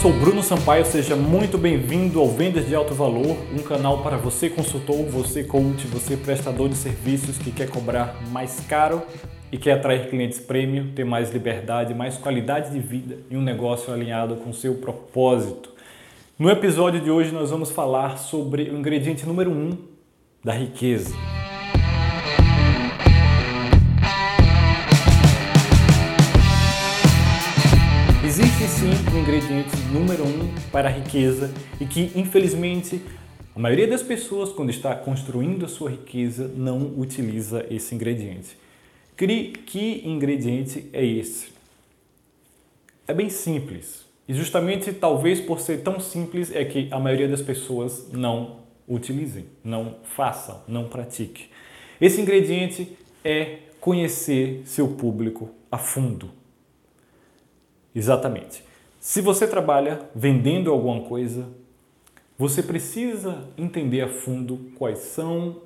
sou Bruno Sampaio, seja muito bem-vindo ao Vendas de Alto Valor, um canal para você consultor, você coach, você prestador de serviços que quer cobrar mais caro e quer atrair clientes premium, ter mais liberdade, mais qualidade de vida e um negócio alinhado com seu propósito. No episódio de hoje nós vamos falar sobre o ingrediente número um da riqueza. Sim um ingrediente número um para a riqueza e que, infelizmente, a maioria das pessoas, quando está construindo a sua riqueza, não utiliza esse ingrediente. Que ingrediente é esse? É bem simples. E justamente, talvez por ser tão simples, é que a maioria das pessoas não utilizem, não façam, não pratiquem. Esse ingrediente é conhecer seu público a fundo. Exatamente. Se você trabalha vendendo alguma coisa, você precisa entender a fundo quais são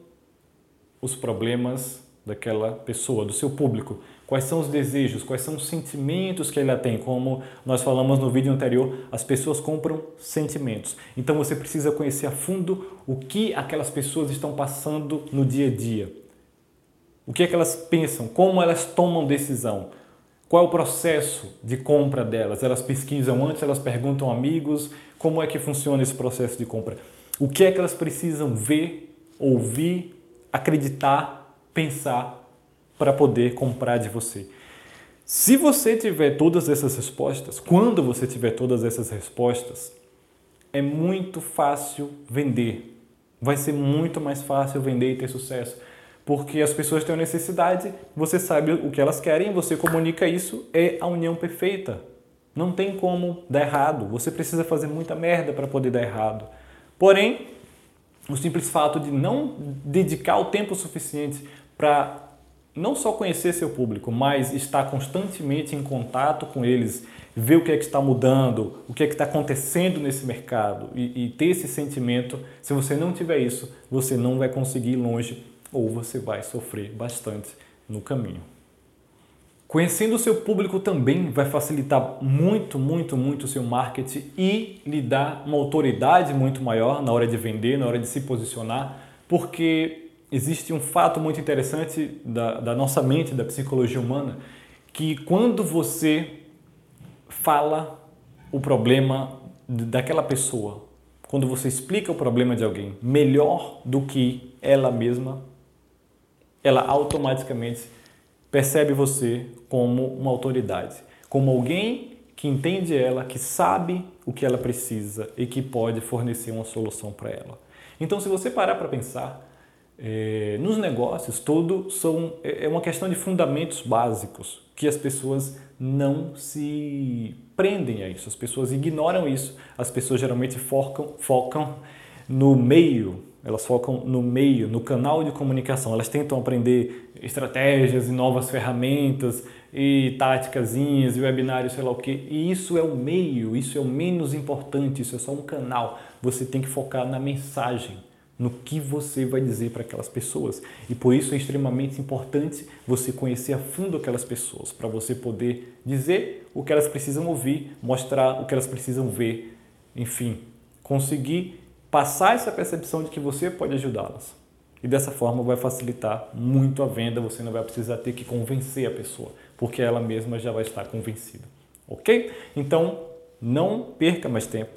os problemas daquela pessoa, do seu público, quais são os desejos, quais são os sentimentos que ela tem. Como nós falamos no vídeo anterior, as pessoas compram sentimentos. Então você precisa conhecer a fundo o que aquelas pessoas estão passando no dia a dia. O que é que elas pensam, como elas tomam decisão. Qual é o processo de compra delas? Elas pesquisam antes, elas perguntam amigos, como é que funciona esse processo de compra? O que é que elas precisam ver, ouvir, acreditar, pensar para poder comprar de você? Se você tiver todas essas respostas, quando você tiver todas essas respostas, é muito fácil vender. Vai ser muito mais fácil vender e ter sucesso porque as pessoas têm uma necessidade, você sabe o que elas querem, você comunica isso, é a união perfeita. Não tem como dar errado. Você precisa fazer muita merda para poder dar errado. Porém, o simples fato de não dedicar o tempo suficiente para não só conhecer seu público, mas estar constantemente em contato com eles, ver o que é que está mudando, o que é que está acontecendo nesse mercado e, e ter esse sentimento, se você não tiver isso, você não vai conseguir ir longe ou você vai sofrer bastante no caminho. Conhecendo o seu público também vai facilitar muito, muito, muito o seu marketing e lhe dar uma autoridade muito maior na hora de vender, na hora de se posicionar, porque existe um fato muito interessante da, da nossa mente, da psicologia humana, que quando você fala o problema daquela pessoa, quando você explica o problema de alguém melhor do que ela mesma, ela automaticamente percebe você como uma autoridade, como alguém que entende ela, que sabe o que ela precisa e que pode fornecer uma solução para ela. Então, se você parar para pensar, é, nos negócios, tudo são, é, é uma questão de fundamentos básicos que as pessoas não se prendem a isso, as pessoas ignoram isso, as pessoas geralmente focam, focam no meio elas focam no meio, no canal de comunicação. Elas tentam aprender estratégias e novas ferramentas e táticazinhas e webinários, sei lá o que. E isso é o meio, isso é o menos importante, isso é só um canal. Você tem que focar na mensagem, no que você vai dizer para aquelas pessoas. E por isso é extremamente importante você conhecer a fundo aquelas pessoas, para você poder dizer o que elas precisam ouvir, mostrar o que elas precisam ver, enfim, conseguir passar essa percepção de que você pode ajudá-las. E dessa forma vai facilitar muito a venda, você não vai precisar ter que convencer a pessoa, porque ela mesma já vai estar convencida. Ok? Então, não perca mais tempo.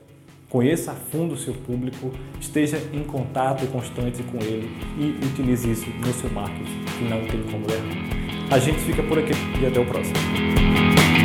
Conheça a fundo o seu público, esteja em contato constante com ele e utilize isso no seu marketing, que não tem como errar. A gente fica por aqui e até o próximo.